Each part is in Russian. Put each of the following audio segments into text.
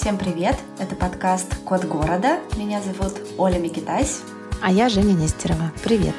Всем привет! Это подкаст «Код города». Меня зовут Оля Микитась. А я Женя Нестерова. Привет!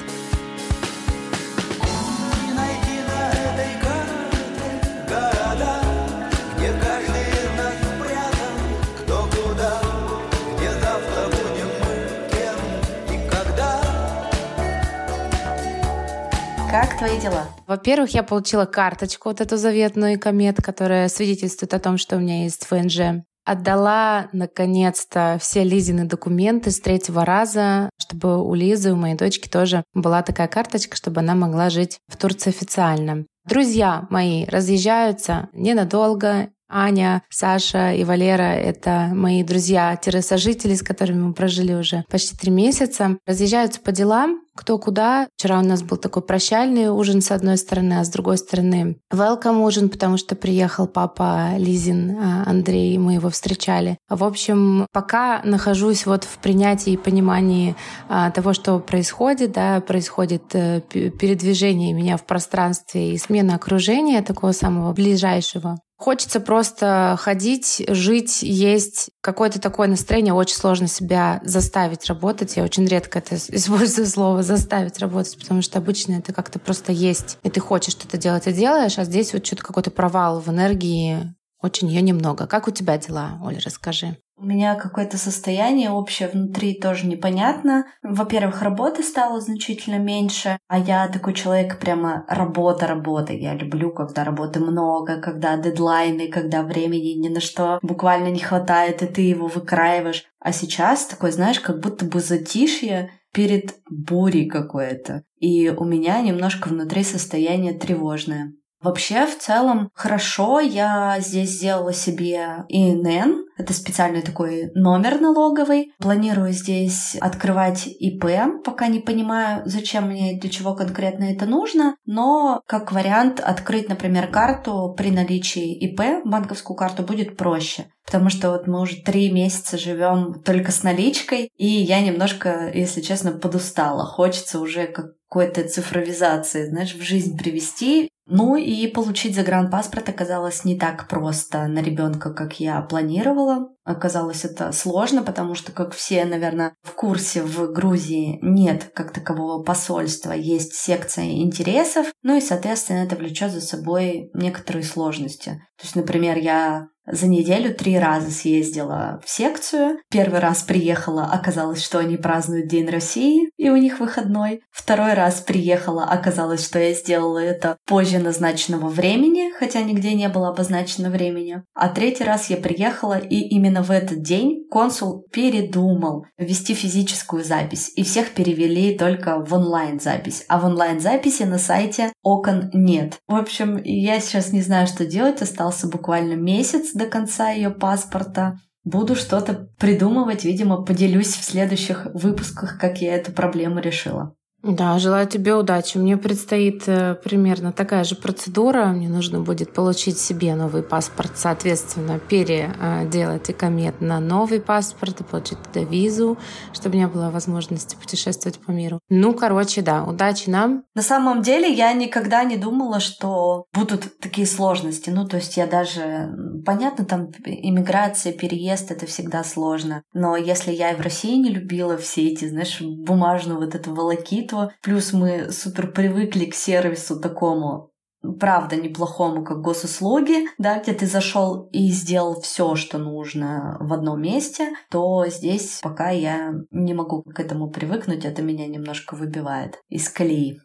Как твои дела? Во-первых, я получила карточку, вот эту заветную комет, которая свидетельствует о том, что у меня есть ФНЖ. Отдала, наконец-то, все Лизины документы с третьего раза, чтобы у Лизы, у моей дочки тоже была такая карточка, чтобы она могла жить в Турции официально. Друзья мои разъезжаются ненадолго, Аня, Саша и Валера — это мои друзья-сожители, с которыми мы прожили уже почти три месяца. Разъезжаются по делам, кто куда. Вчера у нас был такой прощальный ужин с одной стороны, а с другой стороны welcome ужин, потому что приехал папа Лизин, а, Андрей, мы его встречали. В общем, пока нахожусь вот в принятии и понимании а, того, что происходит, да, происходит э, передвижение меня в пространстве и смена окружения такого самого ближайшего. Хочется просто ходить, жить, есть. Какое-то такое настроение. Очень сложно себя заставить работать. Я очень редко это использую слово «заставить работать», потому что обычно это как-то просто есть. И ты хочешь что-то делать и делаешь, а здесь вот что-то какой-то провал в энергии. Очень ее немного. Как у тебя дела, Оля, расскажи. У меня какое-то состояние общее внутри тоже непонятно. Во-первых, работы стало значительно меньше, а я такой человек прямо работа, работа. Я люблю, когда работы много, когда дедлайны, когда времени ни на что буквально не хватает, и ты его выкраиваешь. А сейчас такой, знаешь, как будто бы затишье перед бурей какой-то. И у меня немножко внутри состояние тревожное. Вообще, в целом, хорошо. Я здесь сделала себе ИНН. Это специальный такой номер налоговый. Планирую здесь открывать ИП, пока не понимаю, зачем мне и для чего конкретно это нужно. Но как вариант открыть, например, карту при наличии ИП, банковскую карту будет проще. Потому что вот мы уже три месяца живем только с наличкой, и я немножко, если честно, подустала. Хочется уже какой-то цифровизации, знаешь, в жизнь привести. Ну и получить загранпаспорт оказалось не так просто на ребенка, как я планировала. Оказалось это сложно, потому что, как все, наверное, в курсе в Грузии нет как такового посольства, есть секция интересов, ну и, соответственно, это влечет за собой некоторые сложности. То есть, например, я за неделю три раза съездила в секцию. Первый раз приехала, оказалось, что они празднуют День России, и у них выходной. Второй раз приехала, оказалось, что я сделала это позже назначенного времени, хотя нигде не было обозначено времени. А третий раз я приехала, и именно в этот день консул передумал вести физическую запись, и всех перевели только в онлайн-запись. А в онлайн-записи на сайте окон нет. В общем, я сейчас не знаю, что делать, остался буквально месяц, до конца ее паспорта. Буду что-то придумывать, видимо, поделюсь в следующих выпусках, как я эту проблему решила. Да, желаю тебе удачи. Мне предстоит э, примерно такая же процедура. Мне нужно будет получить себе новый паспорт, соответственно, переделать и комет на новый паспорт и получить туда визу, чтобы не было возможности путешествовать по миру. Ну, короче, да, удачи нам. На самом деле я никогда не думала, что будут такие сложности. Ну, то есть я даже... Понятно, там иммиграция, переезд — это всегда сложно. Но если я и в России не любила все эти, знаешь, бумажную вот эту волокиту, общество. Плюс мы супер привыкли к сервису такому правда неплохому, как госуслуги, да, где ты зашел и сделал все, что нужно в одном месте, то здесь пока я не могу к этому привыкнуть, это меня немножко выбивает из колеи.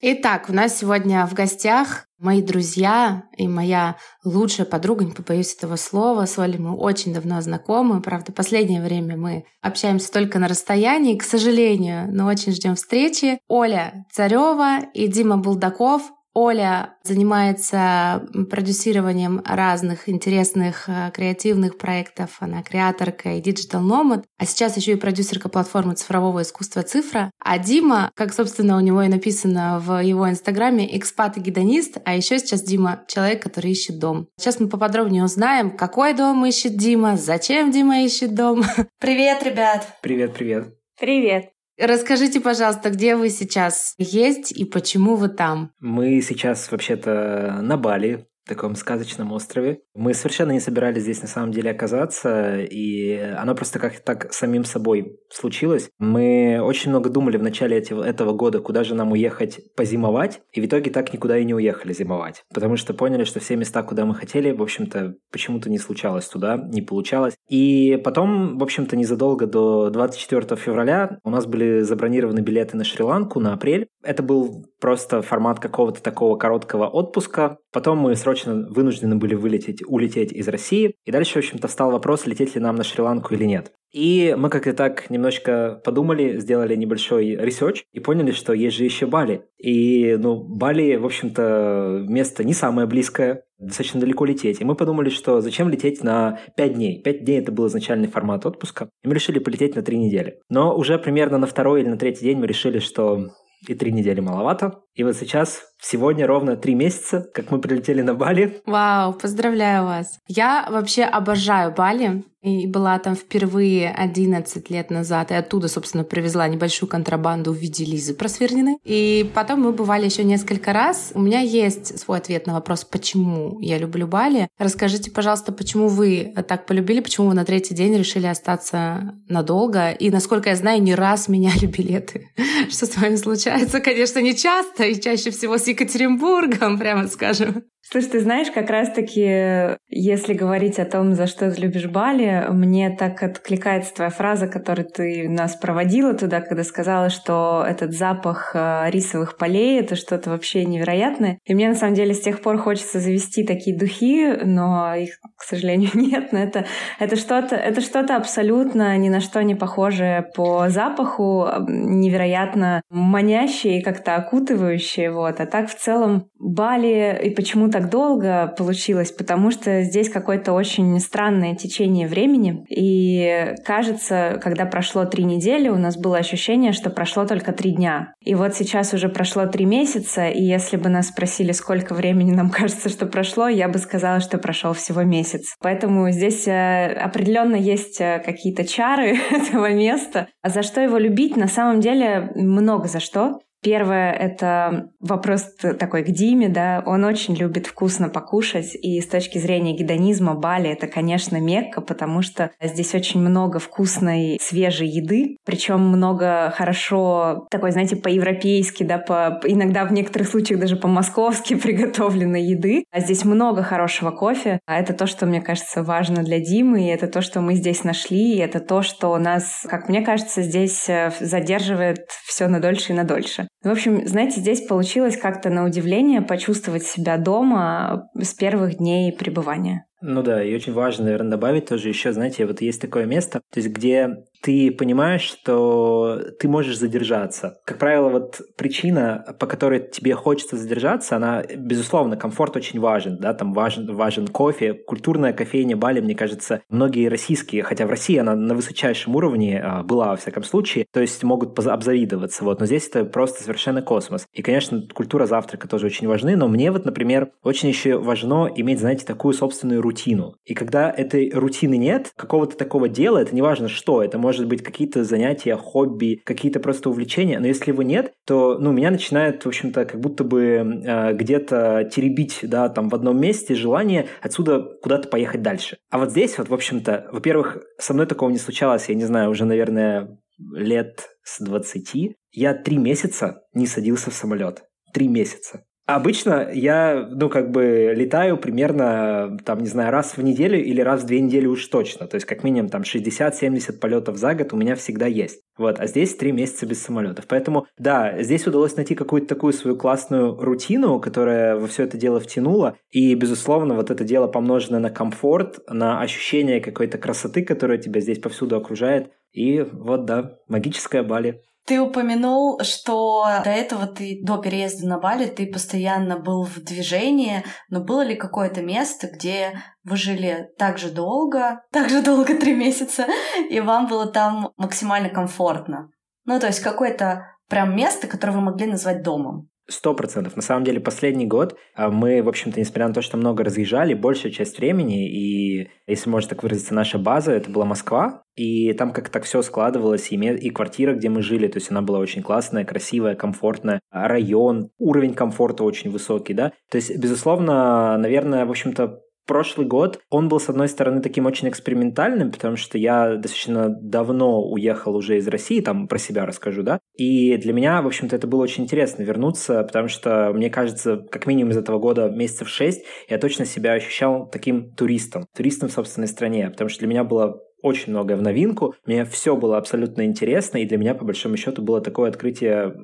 Итак, у нас сегодня в гостях мои друзья и моя лучшая подруга, не побоюсь этого слова. С Олей мы очень давно знакомы. Правда, последнее время мы общаемся только на расстоянии, к сожалению, но очень ждем встречи. Оля Царева и Дима Булдаков Оля занимается продюсированием разных интересных э, креативных проектов. Она креаторка и digital nomad, а сейчас еще и продюсерка платформы цифрового искусства «Цифра». А Дима, как, собственно, у него и написано в его инстаграме, экспат и гедонист, а еще сейчас Дима — человек, который ищет дом. Сейчас мы поподробнее узнаем, какой дом ищет Дима, зачем Дима ищет дом. Привет, ребят! Привет, привет. Привет. Расскажите, пожалуйста, где вы сейчас есть и почему вы там? Мы сейчас вообще-то на Бали, таком сказочном острове. Мы совершенно не собирались здесь на самом деле оказаться, и оно просто как-то так самим собой случилось. Мы очень много думали в начале этого года, куда же нам уехать позимовать, и в итоге так никуда и не уехали зимовать, потому что поняли, что все места, куда мы хотели, в общем-то, почему-то не случалось туда, не получалось. И потом, в общем-то, незадолго до 24 февраля у нас были забронированы билеты на Шри-Ланку на апрель. Это был просто формат какого-то такого короткого отпуска. Потом мы срочно вынуждены были вылететь, улететь из России. И дальше, в общем-то, встал вопрос, лететь ли нам на Шри-Ланку или нет. И мы как-то так немножко подумали, сделали небольшой research и поняли, что есть же еще Бали. И, ну, Бали, в общем-то, место не самое близкое, достаточно далеко лететь. И мы подумали, что зачем лететь на 5 дней. 5 дней это был изначальный формат отпуска. И мы решили полететь на 3 недели. Но уже примерно на второй или на третий день мы решили, что и три недели маловато. И вот сейчас, сегодня ровно три месяца, как мы прилетели на Бали. Вау, поздравляю вас. Я вообще обожаю Бали. И была там впервые 11 лет назад. И оттуда, собственно, привезла небольшую контрабанду в виде Лизы Просверниной. И потом мы бывали еще несколько раз. У меня есть свой ответ на вопрос, почему я люблю Бали. Расскажите, пожалуйста, почему вы так полюбили, почему вы на третий день решили остаться надолго? И, насколько я знаю, не раз меняли билеты. Что с вами случается? Конечно, не часто, и чаще всего с Екатеринбургом, прямо скажем. Слушай, ты знаешь, как раз-таки, если говорить о том, за что ты любишь Бали, мне так откликается твоя фраза, которой ты нас проводила туда, когда сказала, что этот запах э, рисовых полей — это что-то вообще невероятное. И мне, на самом деле, с тех пор хочется завести такие духи, но их, к сожалению, нет. Но это, это что-то это что-то абсолютно ни на что не похожее по запаху, невероятно манящее и как-то окутывающее. Вот. А так в целом Бали и почему-то так долго получилось, потому что здесь какое-то очень странное течение времени. И кажется, когда прошло три недели, у нас было ощущение, что прошло только три дня. И вот сейчас уже прошло три месяца, и если бы нас спросили, сколько времени нам кажется, что прошло, я бы сказала, что прошел всего месяц. Поэтому здесь э, определенно есть э, какие-то чары этого места. А за что его любить? На самом деле много за что. Первое — это вопрос такой к Диме, да, он очень любит вкусно покушать, и с точки зрения гедонизма Бали это, конечно, Мекка, потому что здесь очень много вкусной свежей еды, причем много хорошо, такой, знаете, по-европейски, да, по, иногда в некоторых случаях даже по-московски приготовленной еды. А здесь много хорошего кофе, а это то, что, мне кажется, важно для Димы, и это то, что мы здесь нашли, и это то, что нас, как мне кажется, здесь э, задерживает все на дольше и на дольше. В общем, знаете, здесь получилось как-то на удивление почувствовать себя дома с первых дней пребывания. Ну да, и очень важно, наверное, добавить тоже еще, знаете, вот есть такое место, то есть где ты понимаешь, что ты можешь задержаться. Как правило, вот причина, по которой тебе хочется задержаться, она, безусловно, комфорт очень важен, да, там важен, важен кофе, культурная кофейня Бали, мне кажется, многие российские, хотя в России она на высочайшем уровне а, была, во всяком случае, то есть могут обзавидоваться, вот, но здесь это просто совершенно космос. И, конечно, культура завтрака тоже очень важны, но мне вот, например, очень еще важно иметь, знаете, такую собственную рутину. И когда этой рутины нет, какого-то такого дела, это не важно что, это может быть какие-то занятия, хобби, какие-то просто увлечения, но если его нет, то, ну, меня начинает, в общем-то, как будто бы э, где-то теребить, да, там в одном месте желание отсюда куда-то поехать дальше. А вот здесь вот, в общем-то, во-первых, со мной такого не случалось, я не знаю, уже, наверное, лет с 20. Я три месяца не садился в самолет. Три месяца. Обычно я, ну, как бы летаю примерно, там, не знаю, раз в неделю или раз в две недели уж точно. То есть, как минимум, там, 60-70 полетов за год у меня всегда есть. Вот, а здесь три месяца без самолетов. Поэтому, да, здесь удалось найти какую-то такую свою классную рутину, которая во все это дело втянула. И, безусловно, вот это дело помноженное на комфорт, на ощущение какой-то красоты, которая тебя здесь повсюду окружает. И вот, да, магическая Бали. Ты упомянул, что до этого ты, до переезда на Бали, ты постоянно был в движении, но было ли какое-то место, где вы жили так же долго, так же долго, три месяца, и вам было там максимально комфортно? Ну, то есть какое-то прям место, которое вы могли назвать домом? Сто процентов. На самом деле, последний год а, мы, в общем-то, несмотря на то, что много разъезжали, большая часть времени, и, если можно так выразиться, наша база, это была Москва, и там как-то так все складывалось, и, и квартира, где мы жили, то есть она была очень классная, красивая, комфортная, район, уровень комфорта очень высокий, да. То есть, безусловно, наверное, в общем-то, прошлый год, он был, с одной стороны, таким очень экспериментальным, потому что я достаточно давно уехал уже из России, там про себя расскажу, да, и для меня, в общем-то, это было очень интересно вернуться, потому что, мне кажется, как минимум из этого года месяцев шесть я точно себя ощущал таким туристом, туристом в собственной стране, потому что для меня было очень многое в новинку. Мне все было абсолютно интересно, и для меня, по большому счету, было такое открытие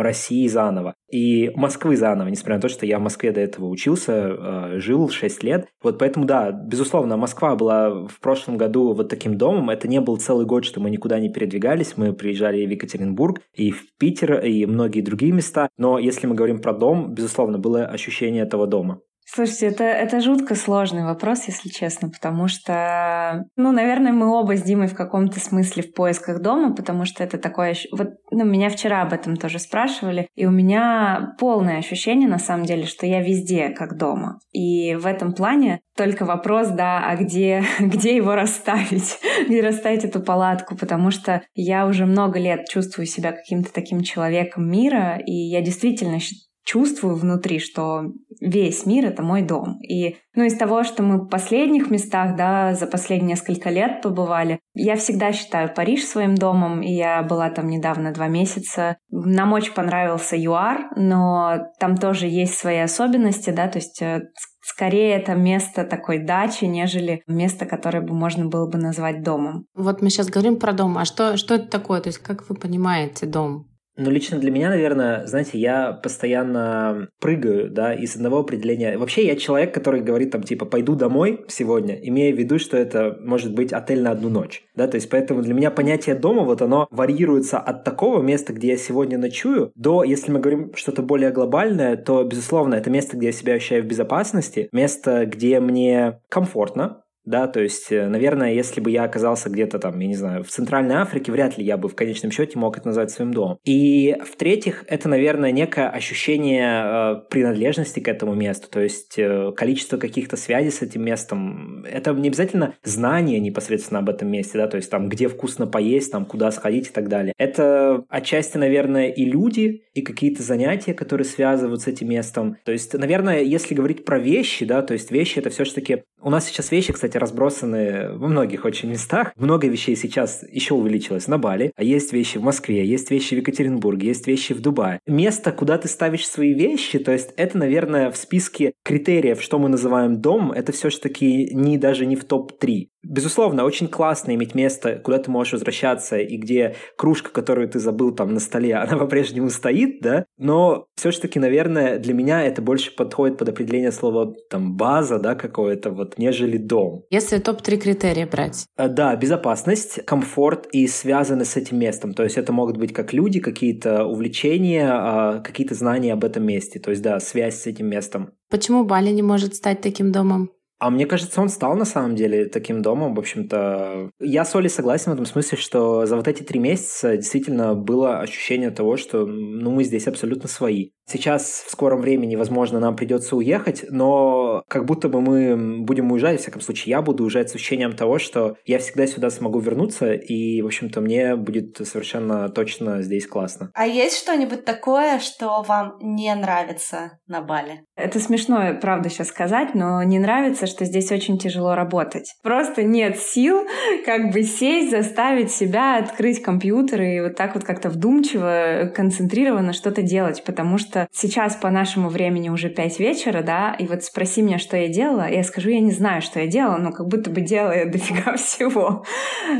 России заново. И Москвы заново, несмотря на то, что я в Москве до этого учился, э, жил 6 лет. Вот поэтому, да, безусловно, Москва была в прошлом году вот таким домом. Это не был целый год, что мы никуда не передвигались. Мы приезжали в Екатеринбург, и в Питер, и многие другие места. Но если мы говорим про дом, безусловно, было ощущение этого дома. Слушайте, это, это жутко сложный вопрос, если честно, потому что, ну, наверное, мы оба с Димой в каком-то смысле в поисках дома, потому что это такое... Вот, ну, меня вчера об этом тоже спрашивали, и у меня полное ощущение, на самом деле, что я везде как дома. И в этом плане только вопрос, да, а где, где его расставить? где расставить эту палатку? Потому что я уже много лет чувствую себя каким-то таким человеком мира, и я действительно чувствую внутри, что весь мир — это мой дом. И, ну, из того, что мы в последних местах, да, за последние несколько лет побывали, я всегда считаю Париж своим домом, и я была там недавно два месяца. Нам очень понравился ЮАР, но там тоже есть свои особенности, да, то есть э, скорее это место такой дачи, нежели место, которое бы можно было бы назвать домом. Вот мы сейчас говорим про дом, а что, что это такое? То есть как вы понимаете дом? Ну, лично для меня, наверное, знаете, я постоянно прыгаю, да, из одного определения. Вообще, я человек, который говорит там, типа, пойду домой сегодня, имея в виду, что это может быть отель на одну ночь, да, то есть поэтому для меня понятие дома, вот оно варьируется от такого места, где я сегодня ночую, до, если мы говорим что-то более глобальное, то, безусловно, это место, где я себя ощущаю в безопасности, место, где мне комфортно, да, то есть, э, наверное, если бы я оказался где-то там, я не знаю, в Центральной Африке, вряд ли я бы в конечном счете мог это назвать своим домом. И в-третьих, это, наверное, некое ощущение э, принадлежности к этому месту, то есть э, количество каких-то связей с этим местом. Это не обязательно знание непосредственно об этом месте, да, то есть там, где вкусно поесть, там, куда сходить и так далее. Это отчасти, наверное, и люди, и какие-то занятия, которые связывают с этим местом. То есть, наверное, если говорить про вещи, да, то есть вещи это все-таки... У нас сейчас вещи, кстати, кстати, разбросаны во многих очень местах. Много вещей сейчас еще увеличилось на Бали, а есть вещи в Москве, есть вещи в Екатеринбурге, есть вещи в Дубае. Место, куда ты ставишь свои вещи, то есть это, наверное, в списке критериев, что мы называем дом, это все-таки не даже не в топ-3. Безусловно, очень классно иметь место, куда ты можешь возвращаться, и где кружка, которую ты забыл там на столе, она по-прежнему стоит, да, но все-таки, наверное, для меня это больше подходит под определение слова там база, да, какое-то вот, нежели дом. Если топ-3 критерия брать. А, да, безопасность, комфорт и связаны с этим местом. То есть это могут быть как люди, какие-то увлечения, а, какие-то знания об этом месте. То есть, да, связь с этим местом. Почему Бали не может стать таким домом? А мне кажется, он стал на самом деле таким домом. В общем-то, я с Олей согласен в этом смысле, что за вот эти три месяца действительно было ощущение того, что ну, мы здесь абсолютно свои. Сейчас в скором времени, возможно, нам придется уехать, но как будто бы мы будем уезжать, в всяком случае, я буду уезжать с ощущением того, что я всегда сюда смогу вернуться, и, в общем-то, мне будет совершенно точно здесь классно. А есть что-нибудь такое, что вам не нравится на Бали? Это смешно, правда, сейчас сказать, но не нравится, что здесь очень тяжело работать. Просто нет сил как бы сесть, заставить себя открыть компьютер и вот так вот как-то вдумчиво, концентрированно что-то делать, потому что что сейчас по нашему времени уже 5 вечера, да, и вот спроси меня, что я делала, я скажу, я не знаю, что я делала, но как будто бы делала дофига всего.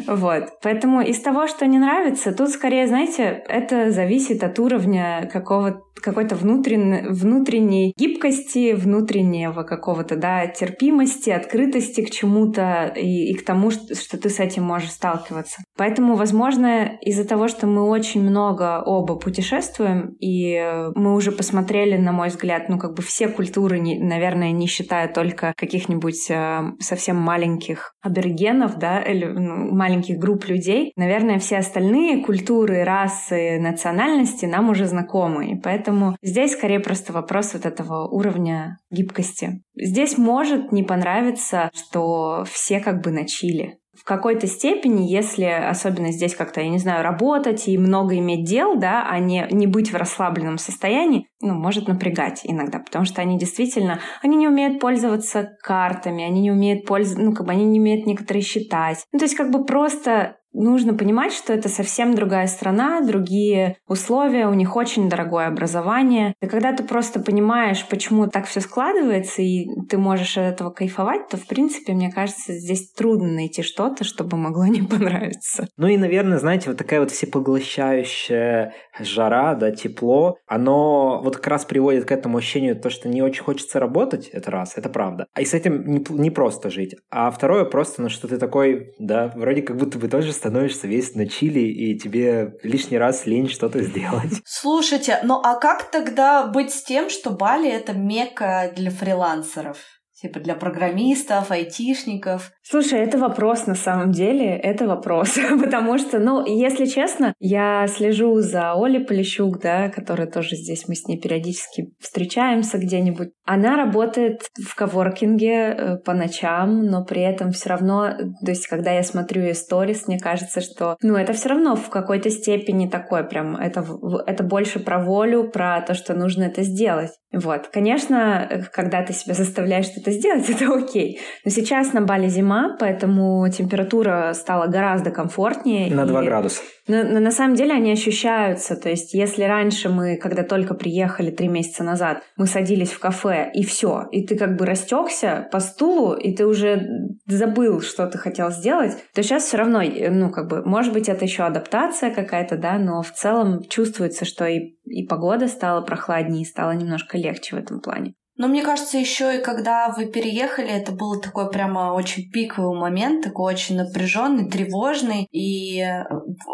Вот. Поэтому из того, что не нравится, тут скорее, знаете, это зависит от уровня какого какой-то внутренней, внутренней гибкости, внутреннего какого-то, да, терпимости, открытости к чему-то и, и к тому, что, что ты с этим можешь сталкиваться. Поэтому, возможно, из-за того, что мы очень много оба путешествуем, и мы уже посмотрели, на мой взгляд, ну, как бы все культуры, наверное, не считая только каких-нибудь э, совсем маленьких аборигенов, да, или ну, маленьких групп людей, наверное, все остальные культуры, расы, национальности нам уже знакомы. И поэтому здесь скорее просто вопрос вот этого уровня гибкости. Здесь может не понравиться, что все как бы на чили в какой-то степени, если особенно здесь как-то, я не знаю, работать и много иметь дел, да, а не, не быть в расслабленном состоянии, ну, может напрягать иногда, потому что они действительно, они не умеют пользоваться картами, они не умеют пользоваться, ну, как бы они не умеют некоторые считать. Ну, то есть как бы просто нужно понимать, что это совсем другая страна, другие условия, у них очень дорогое образование. И когда ты просто понимаешь, почему так все складывается, и ты можешь от этого кайфовать, то, в принципе, мне кажется, здесь трудно найти что-то, чтобы могло не понравиться. Ну и, наверное, знаете, вот такая вот всепоглощающая жара, да, тепло, оно вот как раз приводит к этому ощущению, то, что не очень хочется работать, это раз, это правда. А и с этим не, не просто жить. А второе просто, ну, что ты такой, да, вроде как будто бы тоже становишься весь на чили, и тебе лишний раз лень что-то сделать. Слушайте, ну а как тогда быть с тем, что Бали — это мекка для фрилансеров? Типа для программистов, айтишников. Слушай, это вопрос на самом деле, это вопрос. Потому что, ну, если честно, я слежу за Олей Полищук, да, которая тоже здесь, мы с ней периодически встречаемся где-нибудь. Она работает в коворкинге э, по ночам, но при этом все равно, то есть, когда я смотрю ее сторис, мне кажется, что, ну, это все равно в какой-то степени такое прям, это, это больше про волю, про то, что нужно это сделать. Вот. Конечно, э, когда ты себя заставляешь что-то сделать, это окей. Но сейчас на Бали зима, поэтому температура стала гораздо комфортнее. На 2 и... градуса. Но, но на самом деле они ощущаются. То есть, если раньше мы, когда только приехали три месяца назад, мы садились в кафе и все, и ты как бы растекся по стулу, и ты уже забыл, что ты хотел сделать, то сейчас все равно, э, ну, как бы, может быть, это еще адаптация какая-то, да, но в целом чувствуется, что и, и погода стала прохладнее, и стало немножко легче в этом плане. Но мне кажется, еще и когда вы переехали, это был такой прямо очень пиковый момент, такой очень напряженный, тревожный, и э,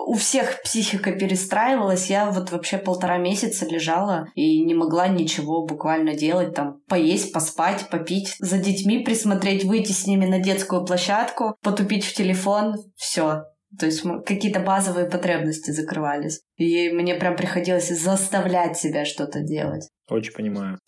у всех психика перестраивалась. Я вот вообще полтора месяца лежала и не могла ничего буквально делать, там поесть, поспать, попить, за детьми присмотреть, выйти с ними на детскую площадку, потупить в телефон, все. То есть какие-то базовые потребности закрывались. И мне прям приходилось заставлять себя что-то делать. Очень понимаю.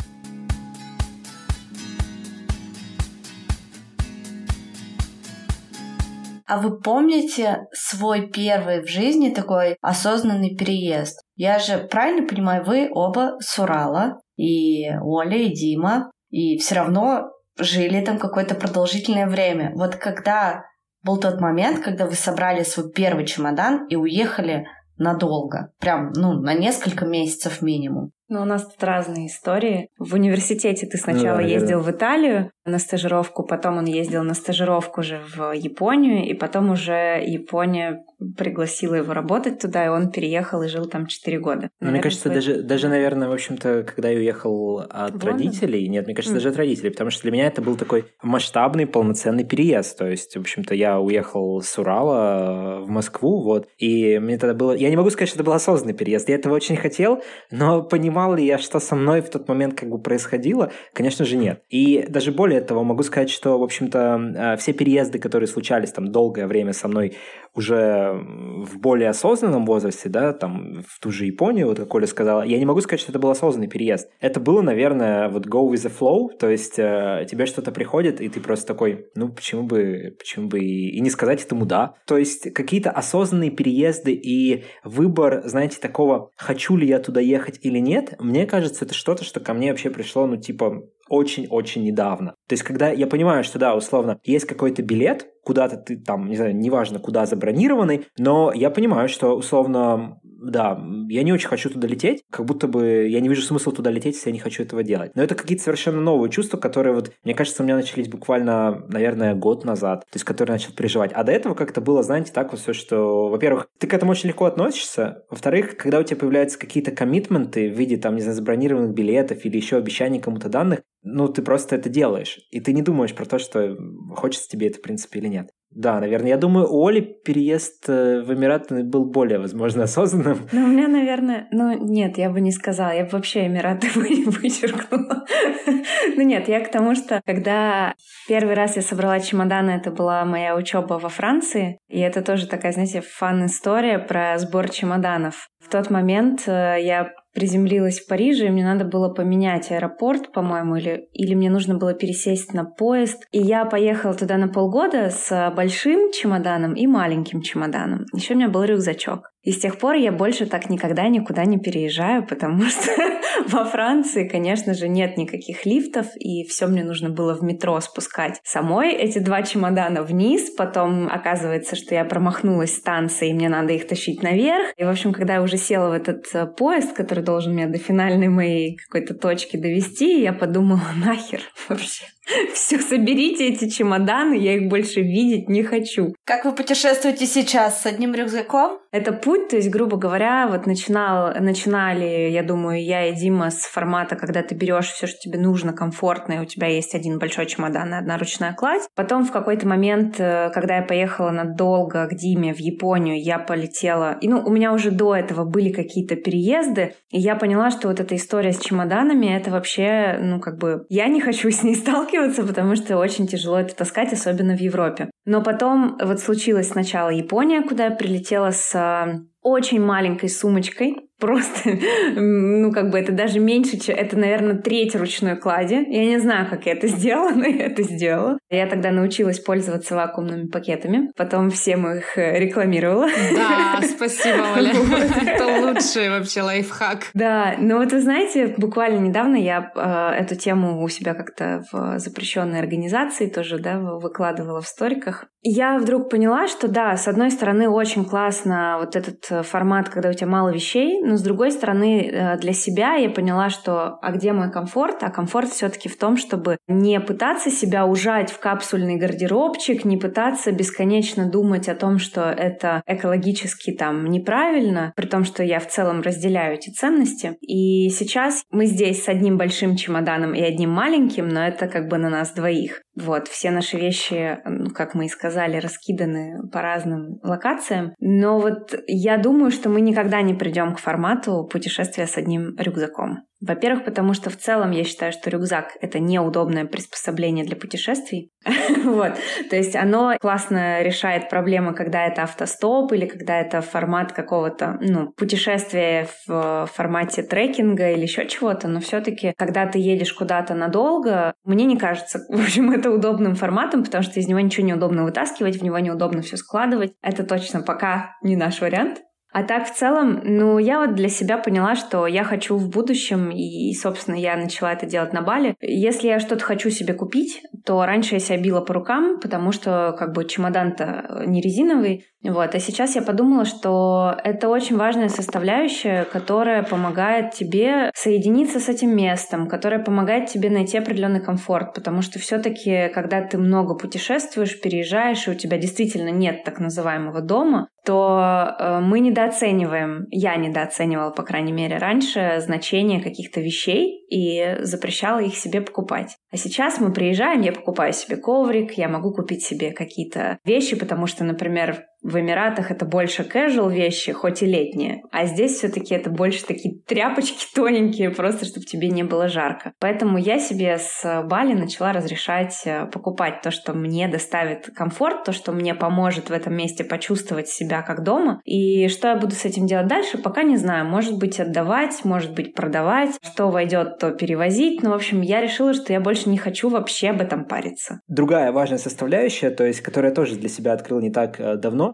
А вы помните свой первый в жизни такой осознанный переезд? Я же правильно понимаю, вы оба с Урала, и Оля, и Дима, и все равно жили там какое-то продолжительное время. Вот когда был тот момент, когда вы собрали свой первый чемодан и уехали надолго, прям, ну, на несколько месяцев минимум. Ну, у нас тут разные истории. В университете ты сначала ну, да, ездил да. в Италию на стажировку, потом он ездил на стажировку уже в Японию, и потом уже Япония пригласила его работать туда, и он переехал и жил там 4 года. Ну, мне кажется, свой... даже, даже, наверное, в общем-то, когда я уехал от Лондон? родителей, нет, мне кажется, mm. даже от родителей, потому что для меня это был такой масштабный, полноценный переезд. То есть, в общем-то, я уехал с Урала в Москву, вот, и мне тогда было... Я не могу сказать, что это был осознанный переезд, я этого очень хотел, но понимал ли я, что со мной в тот момент как бы происходило? Конечно же, нет. И даже более того, могу сказать, что, в общем-то, э, все переезды, которые случались там долгое время со мной уже в более осознанном возрасте, да, там, в ту же Японию, вот как Оля сказала, я не могу сказать, что это был осознанный переезд. Это было, наверное, вот go with the flow, то есть э, тебе что-то приходит, и ты просто такой, ну, почему бы, почему бы и, и не сказать этому да. То есть какие-то осознанные переезды и выбор, знаете, такого, хочу ли я туда ехать или нет, мне кажется, это что-то, что ко мне вообще пришло, ну, типа, очень-очень недавно. То есть, когда я понимаю, что, да, условно, есть какой-то билет, куда-то ты там, не знаю, неважно, куда забронированный, но я понимаю, что, условно, да, я не очень хочу туда лететь, как будто бы я не вижу смысла туда лететь, если я не хочу этого делать. Но это какие-то совершенно новые чувства, которые вот, мне кажется, у меня начались буквально, наверное, год назад, то есть которые начал переживать. А до этого как-то было, знаете, так вот все, что, во-первых, ты к этому очень легко относишься, во-вторых, когда у тебя появляются какие-то коммитменты в виде, там, не знаю, забронированных билетов или еще обещаний кому-то данных, ну, ты просто это делаешь, и ты не думаешь про то, что хочется тебе это, в принципе, или нет. Да, наверное. Я думаю, у Оли переезд э, в Эмираты был более, возможно, осознанным. Ну, у меня, наверное... Ну, нет, я бы не сказала. Я бы вообще Эмираты вычеркнула. ну, нет, я к тому, что когда первый раз я собрала чемоданы, это была моя учеба во Франции. И это тоже такая, знаете, фан-история про сбор чемоданов. В тот момент э, я приземлилась в Париже, и мне надо было поменять аэропорт, по-моему, или, или мне нужно было пересесть на поезд. И я поехала туда на полгода с большим чемоданом и маленьким чемоданом. Еще у меня был рюкзачок. И с тех пор я больше так никогда никуда не переезжаю, потому что во Франции, конечно же, нет никаких лифтов, и все мне нужно было в метро спускать самой эти два чемодана вниз. Потом оказывается, что я промахнулась станции, и мне надо их тащить наверх. И, в общем, когда я уже села в этот э, поезд, который должен меня до финальной моей какой-то точки довести, я подумала, нахер вообще. Все, соберите эти чемоданы, я их больше видеть не хочу. Как вы путешествуете сейчас с одним рюкзаком? Это путь, то есть, грубо говоря, вот начинал, начинали, я думаю, я и Дима с формата, когда ты берешь все, что тебе нужно, комфортно, и у тебя есть один большой чемодан и одна ручная кладь. Потом в какой-то момент, э, когда я поехала надолго к Диме в Японию, я полетела, и ну, у меня уже до этого были какие-то переезды, и я поняла, что вот эта история с чемоданами, это вообще, ну, как бы, я не хочу с ней сталкиваться, сталкиваться, потому что очень тяжело это таскать, особенно в Европе. Но потом вот случилась сначала Япония, куда я прилетела с а, очень маленькой сумочкой, просто, ну, как бы это даже меньше, чем, это, наверное, треть ручной клади. Я не знаю, как я это сделала, но я это сделала. Я тогда научилась пользоваться вакуумными пакетами. Потом всем их э, рекламировала. Да, спасибо, Оля. Это лучший вообще лайфхак. Да, но вот вы знаете, буквально недавно я э, эту тему у себя как-то в запрещенной организации тоже, да, выкладывала в сториках. Я вдруг поняла, что да, с одной стороны, очень классно вот этот формат, когда у тебя мало вещей, но с другой стороны, э, для себя я поняла, что а где мой комфорт? А комфорт все-таки в том, чтобы не пытаться себя ужать в капсульный гардеробчик, не пытаться бесконечно думать о том, что это экологически там неправильно, при том, что я в целом разделяю эти ценности. И сейчас мы здесь с одним большим чемоданом и одним маленьким, но это как бы на нас двоих. Вот, все наши вещи, как мы и сказали, раскиданы по разным локациям. Но вот я думаю, что мы никогда не придем к формату путешествия с одним рюкзаком. Во-первых, потому что в целом я считаю, что рюкзак — это неудобное приспособление для путешествий. вот. То есть оно классно решает проблемы, когда это автостоп или когда это формат какого-то, ну, путешествия в формате трекинга или еще чего-то, но все таки когда ты едешь куда-то надолго, мне не кажется, в общем, это удобным форматом, потому что из него ничего неудобно вытаскивать, в него неудобно все складывать. Это точно пока не наш вариант. А так в целом, ну, я вот для себя поняла, что я хочу в будущем, и, собственно, я начала это делать на Бали. Если я что-то хочу себе купить, то раньше я себя била по рукам, потому что как бы чемодан-то не резиновый, вот. А сейчас я подумала, что это очень важная составляющая, которая помогает тебе соединиться с этим местом, которая помогает тебе найти определенный комфорт, потому что все-таки, когда ты много путешествуешь, переезжаешь, и у тебя действительно нет так называемого дома, то э, мы недооцениваем, я недооценивала, по крайней мере, раньше значение каких-то вещей и запрещала их себе покупать. А сейчас мы приезжаем, я покупаю себе коврик, я могу купить себе какие-то вещи, потому что, например, в Эмиратах это больше casual вещи, хоть и летние, а здесь все-таки это больше такие тряпочки тоненькие, просто чтобы тебе не было жарко. Поэтому я себе с Бали начала разрешать э, покупать то, что мне доставит комфорт, то, что мне поможет в этом месте почувствовать себя как дома. И что я буду с этим делать дальше, пока не знаю. Может быть отдавать, может быть продавать, что войдет, то перевозить. Но, в общем, я решила, что я больше не хочу вообще об этом париться. Другая важная составляющая, то есть, которая тоже для себя открыл не так э, давно,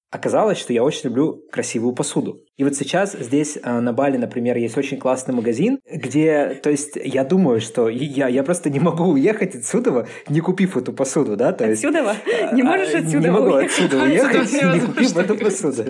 Оказалось, что я очень люблю красивую посуду. И вот сейчас здесь э, на Бали, например, есть очень классный магазин, где, то есть, я думаю, что я, я просто не могу уехать отсюда, не купив эту посуду, да? То есть, отсюда? Не можешь отсюда Не могу отсюда уехать, не купив эту посуду.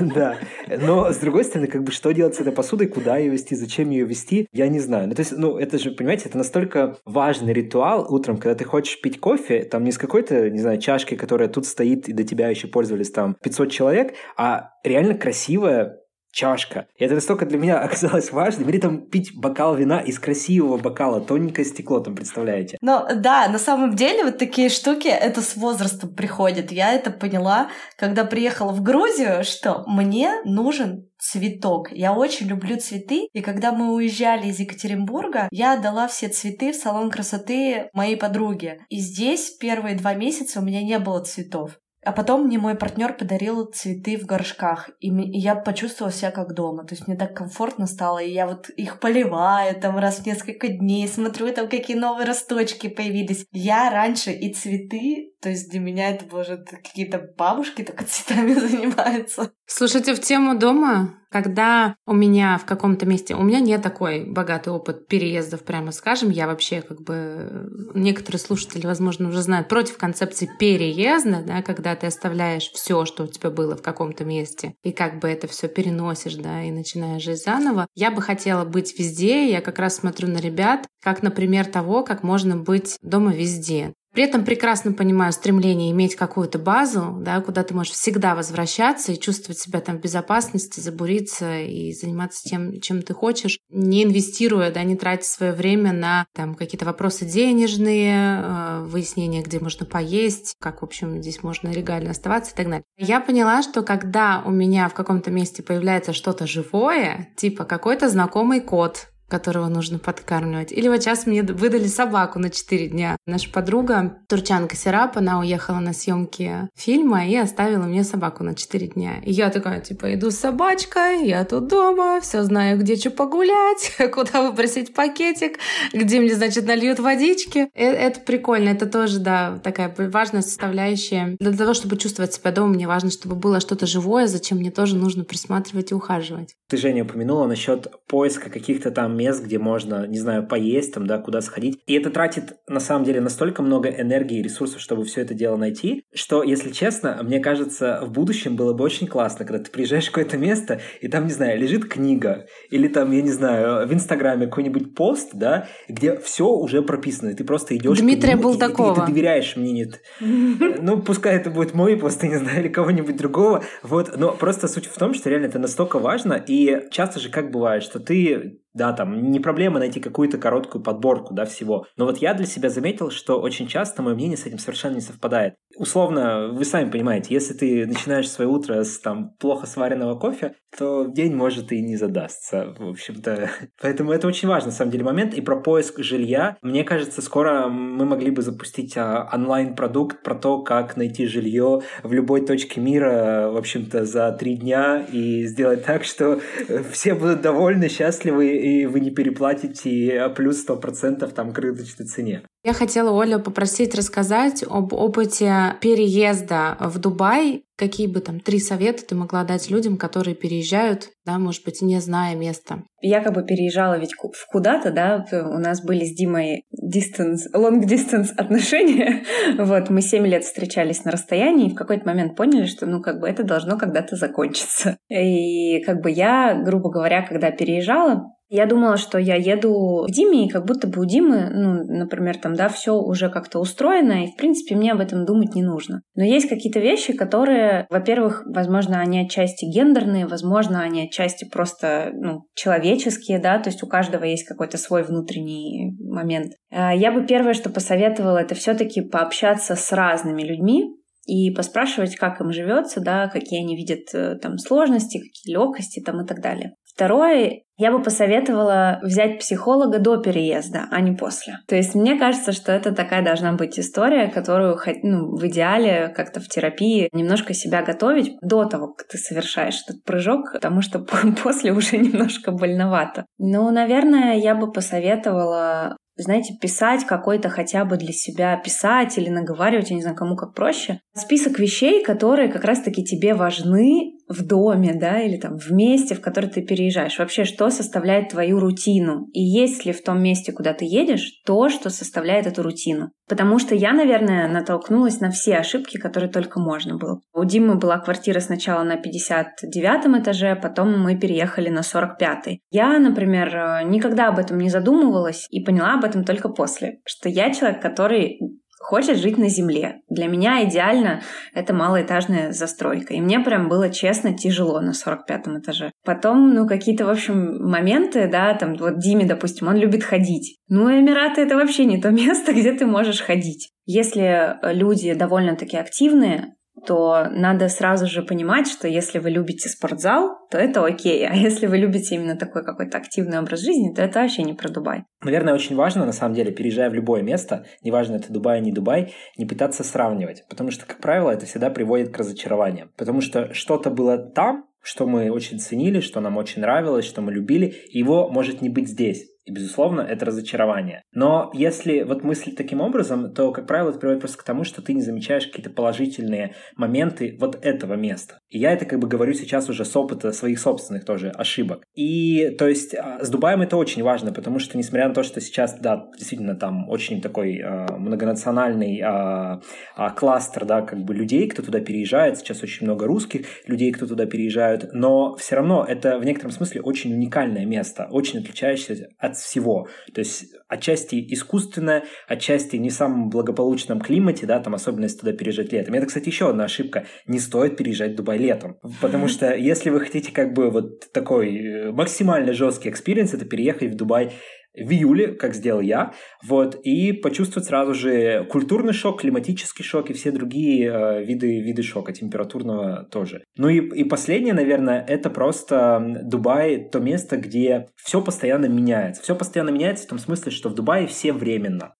Да. Но, с другой стороны, как бы, что делать с этой посудой, куда ее вести, зачем ее вести, я не знаю. Ну, то есть, ну, это же, понимаете, это настолько важный ритуал утром, когда ты хочешь пить кофе, там не с какой-то, не знаю, чашкой, которая тут стоит, и до тебя еще пользовались там 500 человек, а реально красивая чашка. И это настолько для меня оказалось важным. Или там пить бокал вина из красивого бокала, тоненькое стекло там, представляете? Ну, да, на самом деле вот такие штуки, это с возрастом приходит. Я это поняла, когда приехала в Грузию, что мне нужен цветок. Я очень люблю цветы, и когда мы уезжали из Екатеринбурга, я отдала все цветы в салон красоты моей подруге. И здесь первые два месяца у меня не было цветов. А потом мне мой партнер подарил цветы в горшках, и я почувствовала себя как дома. То есть мне так комфортно стало, и я вот их поливаю там раз в несколько дней, смотрю там, какие новые росточки появились. Я раньше и цветы то есть для меня это, боже, какие-то бабушки только цветами занимаются. Слушайте, в тему дома, когда у меня в каком-то месте... У меня не такой богатый опыт переездов, прямо скажем. Я вообще как бы... Некоторые слушатели, возможно, уже знают против концепции переезда, да, когда ты оставляешь все, что у тебя было в каком-то месте, и как бы это все переносишь, да, и начинаешь жить заново. Я бы хотела быть везде. Я как раз смотрю на ребят, как, например, того, как можно быть дома везде. При этом прекрасно понимаю стремление иметь какую-то базу, да, куда ты можешь всегда возвращаться и чувствовать себя там в безопасности, забуриться и заниматься тем, чем ты хочешь, не инвестируя, да, не тратя свое время на там какие-то вопросы денежные, э, выяснение, где можно поесть, как, в общем, здесь можно легально оставаться и так далее. Я поняла, что когда у меня в каком-то месте появляется что-то живое, типа какой-то знакомый кот, которого нужно подкармливать. Или вот сейчас мне выдали собаку на 4 дня. Наша подруга, турчанка Серап, она уехала на съемки фильма и оставила мне собаку на 4 дня. И я такая, типа, иду с собачкой, я тут дома, все знаю, где что погулять, куда выпросить пакетик, где мне, значит, нальют водички. Э, это прикольно, это тоже, да, такая важная составляющая. Для того, чтобы чувствовать себя дома, мне важно, чтобы было что-то живое, зачем мне тоже нужно присматривать и ухаживать. Ты, Женя, упомянула насчет поиска каких-то там мест, где можно, не знаю, поесть, там, да, куда сходить. И это тратит, на самом деле, настолько много энергии и ресурсов, чтобы все это дело найти, что, если честно, мне кажется, в будущем было бы очень классно, когда ты приезжаешь в какое-то место, и там, не знаю, лежит книга, или там, я не знаю, в Инстаграме какой-нибудь пост, да, где все уже прописано, и ты просто идешь Дмитрия Булдакова. И, и, и ты доверяешь мне, нет. Ну, пускай это будет мой пост, я не знаю, или кого-нибудь другого, вот, но просто суть в том, что реально это настолько важно, и часто же как бывает, что ты да, там не проблема найти какую-то короткую подборку, да, всего. Но вот я для себя заметил, что очень часто мое мнение с этим совершенно не совпадает. Условно, вы сами понимаете, если ты начинаешь свое утро с там плохо сваренного кофе, то день может и не задастся, в общем-то. Поэтому это очень важный, на самом деле, момент. И про поиск жилья, мне кажется, скоро мы могли бы запустить а, онлайн-продукт про то, как найти жилье в любой точке мира, в общем-то, за три дня и сделать так, что все будут довольны, счастливы и вы не переплатите плюс 100% там к рыночной цене. Я хотела Олю попросить рассказать об опыте переезда в Дубай. Какие бы там три совета ты могла дать людям, которые переезжают, да, может быть, не зная места? Я как бы переезжала ведь в куда-то, да, у нас были с Димой distance, long distance отношения. вот, мы семь лет встречались на расстоянии и в какой-то момент поняли, что, ну, как бы это должно когда-то закончиться. И как бы я, грубо говоря, когда переезжала, я думала, что я еду к Диме, и как будто бы у Димы, ну, например, там, да, все уже как-то устроено, и, в принципе, мне об этом думать не нужно. Но есть какие-то вещи, которые, во-первых, возможно, они отчасти гендерные, возможно, они отчасти просто, ну, человеческие, да, то есть у каждого есть какой-то свой внутренний момент. А, я бы первое, что посоветовала, это все-таки пообщаться с разными людьми, и поспрашивать, как им живется, да, какие они видят э, там сложности, какие легкости там и так далее. Второе, я бы посоветовала взять психолога до переезда, а не после. То есть мне кажется, что это такая должна быть история, которую ну, в идеале как-то в терапии немножко себя готовить до того, как ты совершаешь этот прыжок, потому что после уже немножко больновато. Ну, наверное, я бы посоветовала знаете, писать какой-то хотя бы для себя, писать или наговаривать, я не знаю, кому как проще, список вещей, которые как раз-таки тебе важны в доме, да, или там в месте, в который ты переезжаешь. Вообще, что составляет твою рутину? И есть ли в том месте, куда ты едешь, то, что составляет эту рутину? Потому что я, наверное, натолкнулась на все ошибки, которые только можно было. У Димы была квартира сначала на 59 этаже, потом мы переехали на 45. -й. Я, например, никогда об этом не задумывалась и поняла об этом только после, что я человек, который хочет жить на земле. Для меня идеально это малоэтажная застройка. И мне прям было, честно, тяжело на 45 этаже. Потом, ну, какие-то, в общем, моменты, да, там, вот Диме, допустим, он любит ходить. Ну, Эмираты — это вообще не то место, где ты можешь ходить. Если люди довольно-таки активные, то надо сразу же понимать, что если вы любите спортзал, то это окей, а если вы любите именно такой какой-то активный образ жизни, то это вообще не про Дубай. Наверное, очень важно, на самом деле, переезжая в любое место, неважно, это Дубай, не Дубай, не пытаться сравнивать, потому что, как правило, это всегда приводит к разочарованиям, потому что что-то было там, что мы очень ценили, что нам очень нравилось, что мы любили, его может не быть здесь. И, безусловно, это разочарование. Но если вот мыслить таким образом, то, как правило, это приводит просто к тому, что ты не замечаешь какие-то положительные моменты вот этого места. И я это как бы говорю сейчас уже с опыта своих собственных тоже ошибок. И, то есть, а, с Дубаем это очень важно, потому что, несмотря на то, что сейчас, да, действительно, там очень такой э, многонациональный э, э, кластер, да, как бы людей, кто туда переезжает, сейчас очень много русских людей, кто туда переезжают, но все равно это в некотором смысле очень уникальное место, очень отличающееся от всего. То есть отчасти искусственное, отчасти не в самом благополучном климате, да, там особенно если туда переезжать летом. Это, кстати, еще одна ошибка. Не стоит переезжать в Дубай летом. Потому что если вы хотите как бы вот такой э, максимально жесткий experience, это переехать в Дубай в июле, как сделал я, вот, и почувствовать сразу же культурный шок, климатический шок и все другие э, виды, виды шока, температурного тоже. Ну и, и последнее, наверное, это просто Дубай, то место, где все постоянно меняется. Все постоянно меняется в том смысле, что в Дубае все временно.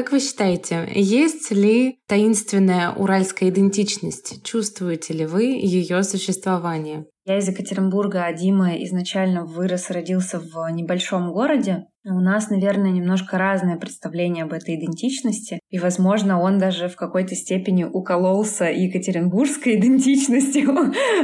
Как вы считаете, есть ли таинственная уральская идентичность? Чувствуете ли вы ее существование? Я из Екатеринбурга, а Дима изначально вырос, родился в небольшом городе. У нас, наверное, немножко разное представление об этой идентичности, и, возможно, он даже в какой-то степени укололся екатеринбургской идентичностью,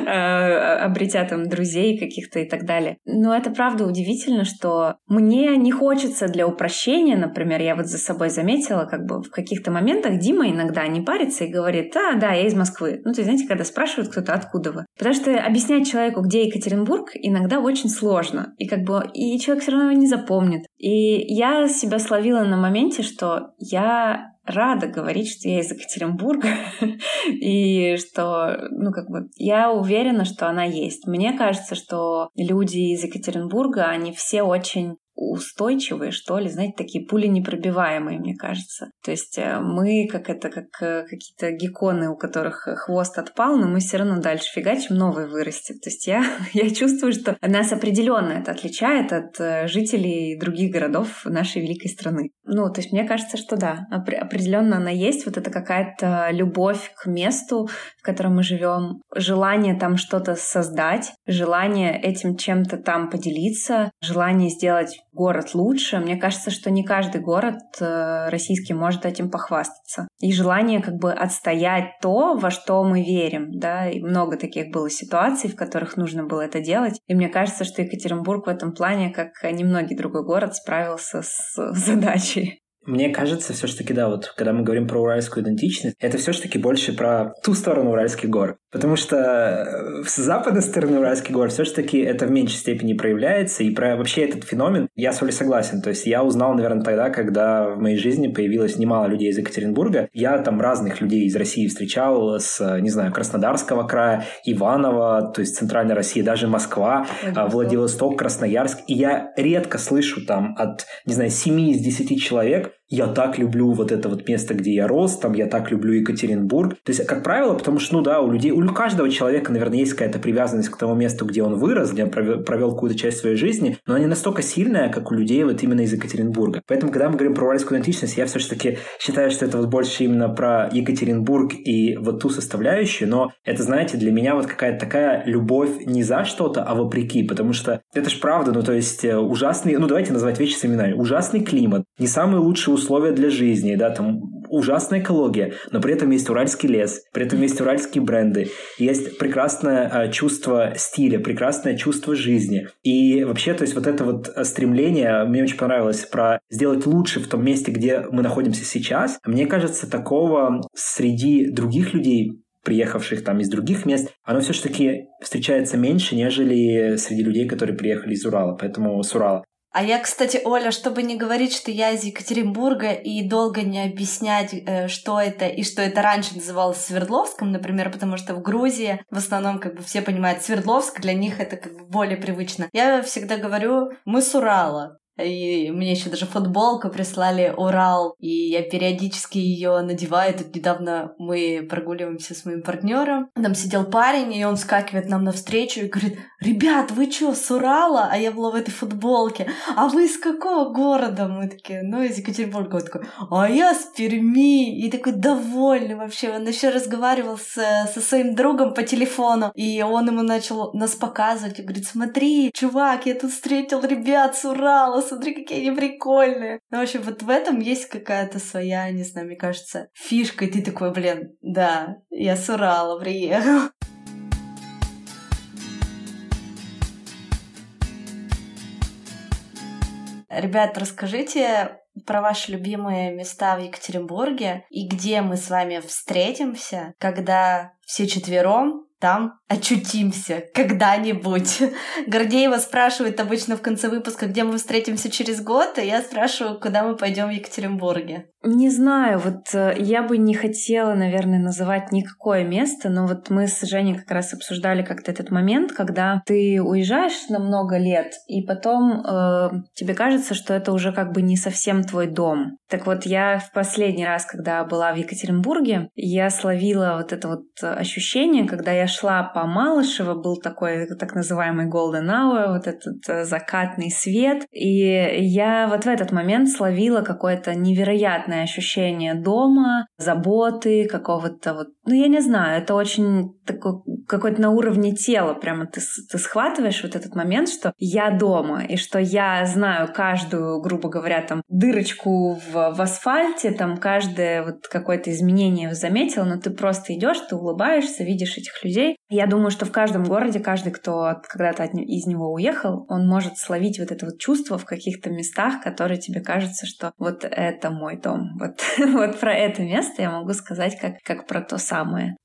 а, обретя там друзей каких-то и так далее. Но это правда удивительно, что мне не хочется для упрощения, например, я вот за собой заметила, как бы в каких-то моментах Дима иногда не парится и говорит, а, да, я из Москвы. Ну, то есть, знаете, когда спрашивают кто-то, откуда вы. Потому что объяснять человеку, где Екатеринбург, иногда очень сложно. И как бы и человек все равно его не запомнит. И я себя словила на моменте, что я рада говорить, что я из Екатеринбурга, и что, ну, как бы, я уверена, что она есть. Мне кажется, что люди из Екатеринбурга, они все очень устойчивые, что ли, знаете, такие пули непробиваемые, мне кажется. То есть э, мы, как это, как э, какие-то гекконы, у которых хвост отпал, но мы все равно дальше фигачим, новый вырастет. То есть я, я чувствую, что нас определенно это отличает от э, жителей других городов нашей великой страны. Ну, то есть мне кажется, что да, определенно она есть. Вот это какая-то любовь к месту, в котором мы живем, желание там что-то создать, желание этим чем-то там поделиться, желание сделать город лучше. Мне кажется, что не каждый город э, российский может этим похвастаться. И желание как бы отстоять то, во что мы верим, да, и много таких было ситуаций, в которых нужно было это делать. И мне кажется, что Екатеринбург в этом плане, как немногие другой город, справился с задачей. Мне кажется, все-таки, да, вот когда мы говорим про уральскую идентичность, это все-таки больше про ту сторону уральских гор. Потому что э, с западной стороны уральских гор все-таки это в меньшей степени проявляется. И про вообще этот феномен я с Олей согласен. То есть я узнал, наверное, тогда, когда в моей жизни появилось немало людей из Екатеринбурга. Я там разных людей из России встречал с, не знаю, Краснодарского края, Иваново, то есть Центральной России, даже Москва, Владивосток, Владивосток Красноярск. И я редко слышу там от, не знаю, 7 из 10 человек, я так люблю вот это вот место, где я рос, там я так люблю Екатеринбург. То есть, как правило, потому что, ну да, у людей, у каждого человека, наверное, есть какая-то привязанность к тому месту, где он вырос, где он провел, какую-то часть своей жизни, но она не настолько сильная, как у людей вот именно из Екатеринбурга. Поэтому, когда мы говорим про уральскую идентичность, я все-таки считаю, что это вот больше именно про Екатеринбург и вот ту составляющую, но это, знаете, для меня вот какая-то такая любовь не за что-то, а вопреки, потому что это ж правда, ну то есть э, ужасный, ну давайте назвать вещи с именами, ужасный климат, не самый лучший условия для жизни, да, там ужасная экология, но при этом есть уральский лес, при этом есть уральские бренды, есть прекрасное э, чувство стиля, прекрасное чувство жизни. И вообще, то есть вот это вот стремление, мне очень понравилось, про сделать лучше в том месте, где мы находимся сейчас. Мне кажется, такого среди других людей приехавших там из других мест, оно все-таки встречается меньше, нежели среди людей, которые приехали из Урала, поэтому с Урала. А я, кстати, Оля, чтобы не говорить, что я из Екатеринбурга и долго не объяснять, э, что это и что это раньше называлось Свердловском, например, потому что в Грузии в основном как бы все понимают Свердловск, для них это как бы более привычно. Я всегда говорю, мы с Урала. И мне еще даже футболку прислали Урал, и я периодически ее надеваю. Тут недавно мы прогуливаемся с моим партнером. Там сидел парень, и он скакивает нам навстречу и говорит: Ребят, вы что, с Урала? А я была в этой футболке. А вы из какого города? Мы такие, ну, из Екатеринбурга. Он такой, а я с Перми. И такой довольный вообще. Он еще разговаривал с, со своим другом по телефону, и он ему начал нас показывать и говорит, смотри, чувак, я тут встретил ребят с Урала, смотри, какие они прикольные. Ну, в общем, вот в этом есть какая-то своя, не знаю, мне кажется, фишка, и ты такой, блин, да, я с Урала приехал. Ребят, расскажите про ваши любимые места в Екатеринбурге и где мы с вами встретимся, когда все четвером там очутимся когда-нибудь. Гордеева спрашивает обычно в конце выпуска, где мы встретимся через год, и я спрашиваю, куда мы пойдем в Екатеринбурге. Не знаю, вот э, я бы не хотела, наверное, называть никакое место, но вот мы с Женей как раз обсуждали как-то этот момент, когда ты уезжаешь на много лет, и потом э, тебе кажется, что это уже как бы не совсем твой дом. Так вот, я в последний раз, когда была в Екатеринбурге, я словила вот это вот ощущение, когда я шла по Малышево, был такой так называемый golden hour, вот этот э, закатный свет, и я вот в этот момент словила какое-то невероятное ощущение дома, заботы, какого-то вот, ну я не знаю, это очень такой какой-то на уровне тела, прямо ты, ты схватываешь вот этот момент, что я дома, и что я знаю каждую, грубо говоря, там дырочку в, в асфальте, там каждое вот какое-то изменение заметила, но ты просто идешь, ты улыбаешься, видишь этих людей. Я думаю, что в каждом городе, каждый, кто когда-то из него уехал, он может словить вот это вот чувство в каких-то местах, которые тебе кажется, что вот это мой дом. Вот, вот про это место я могу сказать как, как про то самое. самое.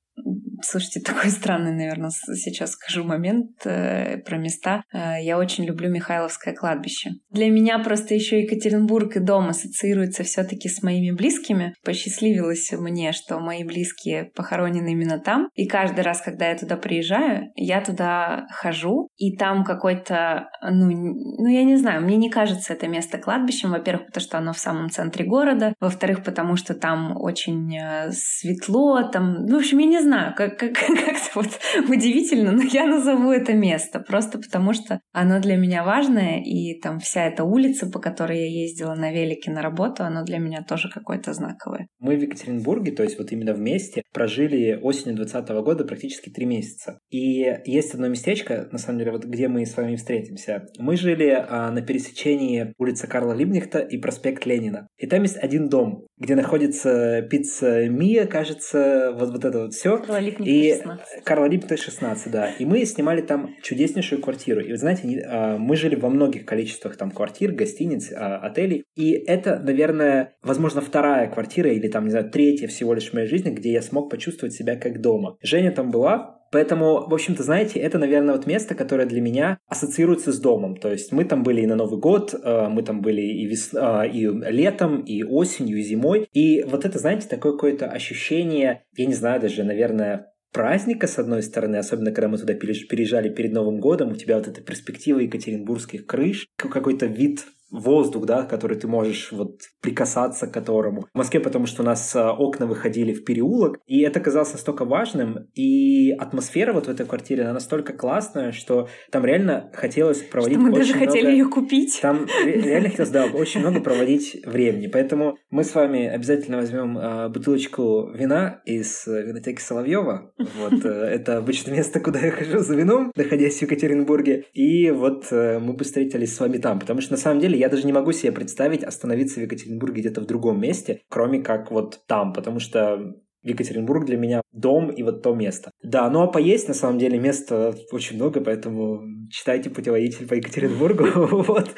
Слушайте, такой странный, наверное, сейчас скажу момент э, про места. Э, я очень люблю Михайловское кладбище. Для меня просто еще Екатеринбург и дом ассоциируется все-таки с моими близкими. Посчастливилось мне, что мои близкие похоронены именно там. И каждый раз, когда я туда приезжаю, я туда хожу, и там какой-то, ну, ну я не знаю, мне не кажется это место кладбищем. Во-первых, потому что оно в самом центре города. Во-вторых, потому что там очень э, светло, там, ну, в общем, я не знаю, как, как, как-то вот удивительно, но я назову это место, просто потому что оно для меня важное, и там вся эта улица, по которой я ездила на велике на работу, оно для меня тоже какое-то знаковое. Мы в Екатеринбурге, то есть вот именно вместе, прожили осенью 2020 года практически три месяца. И есть одно местечко, на самом деле, вот где мы с вами встретимся. Мы жили а, на пересечении улицы Карла Либнихта и проспект Ленина. И там есть один дом, где находится пицца Мия, кажется, вот, вот это вот все. Карла и 16. Карла Липкнехта 16, да. И мы снимали там чудеснейшую квартиру. И вы знаете, а, мы жили во многих количествах там квартир, гостиниц, а, отелей. И это, наверное, возможно, вторая квартира или там, не знаю, третья всего лишь в моей жизни, где я смог почувствовать себя как дома. Женя там была, Поэтому, в общем-то, знаете, это, наверное, вот место, которое для меня ассоциируется с домом. То есть мы там были и на Новый год, а, мы там были и, вес... и летом, и осенью, и зимой. И вот это, знаете, такое какое-то ощущение, я не знаю даже, наверное, праздника, с одной стороны, особенно когда мы туда переезжали перед Новым годом, у тебя вот эта перспектива екатеринбургских крыш, какой-то вид воздух, да, который ты можешь вот прикасаться к которому. В Москве, потому что у нас а, окна выходили в переулок, и это казалось настолько важным, и атмосфера вот в этой квартире, она настолько классная, что там реально хотелось проводить что мы даже много... хотели ее купить. Там реально хотелось, да, очень много проводить времени. Поэтому мы с вами обязательно возьмем э, бутылочку вина из винотеки Соловьева. Вот, э, это обычное место, куда я хожу за вином, находясь в Екатеринбурге. И вот э, мы бы встретились с вами там, потому что на самом деле я даже не могу себе представить остановиться в Екатеринбурге где-то в другом месте, кроме как вот там, потому что Екатеринбург для меня дом и вот то место. Да, ну а поесть на самом деле места очень много, поэтому читайте путеводитель по Екатеринбургу, вот,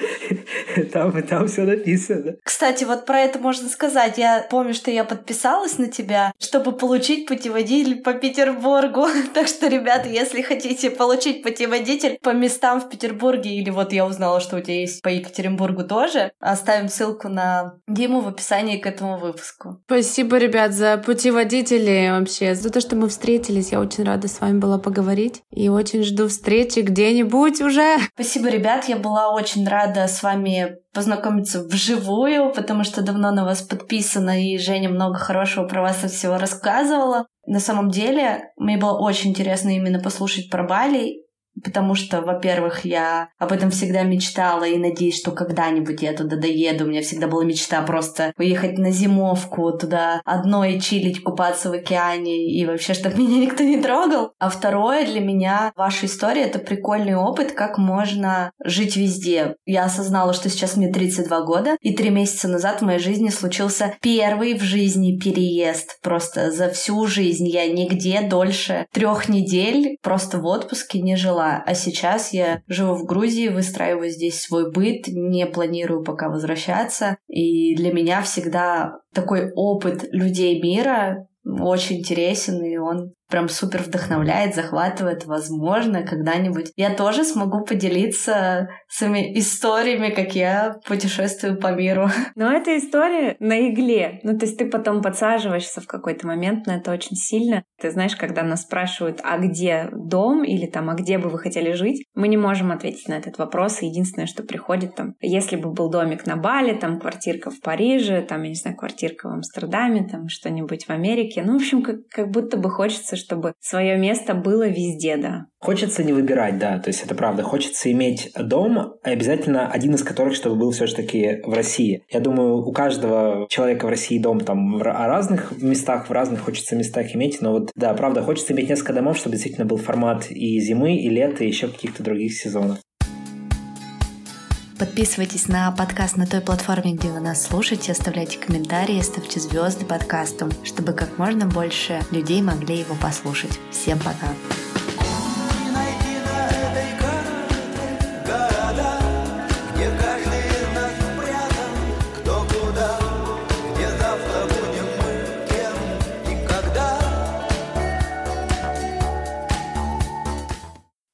там, там все написано. Кстати, вот про это можно сказать. Я помню, что я подписалась на тебя, чтобы получить путеводитель по Петербургу. Так что, ребята, если хотите получить путеводитель по местам в Петербурге, или вот я узнала, что у тебя есть по Екатеринбургу тоже, оставим ссылку на Диму в описании к этому выпуску. Спасибо, ребят, за путеводители вообще, за то, что мы встретились. Я очень рада с вами была поговорить и очень жду встречи где-нибудь уже. Спасибо, ребят, я была очень рада с вами познакомиться вживую, потому что давно на вас подписана, и Женя много хорошего про вас всего рассказывала. На самом деле, мне было очень интересно именно послушать про Бали, потому что, во-первых, я об этом всегда мечтала и надеюсь, что когда-нибудь я туда доеду. У меня всегда была мечта просто уехать на зимовку туда одной чилить, купаться в океане и вообще, чтобы меня никто не трогал. А второе, для меня ваша история — это прикольный опыт, как можно жить везде. Я осознала, что сейчас мне 32 года, и три месяца назад в моей жизни случился первый в жизни переезд. Просто за всю жизнь я нигде дольше трех недель просто в отпуске не жила жила. А сейчас я живу в Грузии, выстраиваю здесь свой быт, не планирую пока возвращаться. И для меня всегда такой опыт людей мира очень интересен, и он прям супер вдохновляет, захватывает. Возможно, когда-нибудь я тоже смогу поделиться своими историями, как я путешествую по миру. Но эта история на игле. Ну, то есть ты потом подсаживаешься в какой-то момент на это очень сильно. Ты знаешь, когда нас спрашивают, а где дом или там, а где бы вы хотели жить, мы не можем ответить на этот вопрос. Единственное, что приходит там, если бы был домик на Бали, там квартирка в Париже, там, я не знаю, квартирка в Амстердаме, там что-нибудь в Америке. Ну, в общем, как, как будто бы хочется, чтобы свое место было везде, да. Хочется не выбирать, да, то есть это правда. Хочется иметь дом, обязательно один из которых, чтобы был все-таки в России. Я думаю, у каждого человека в России дом там в разных местах, в разных хочется местах иметь, но вот, да, правда, хочется иметь несколько домов, чтобы действительно был формат и зимы, и лета, и еще каких-то других сезонов. Подписывайтесь на подкаст на той платформе, где вы нас слушаете, оставляйте комментарии, ставьте звезды подкасту, чтобы как можно больше людей могли его послушать. Всем пока!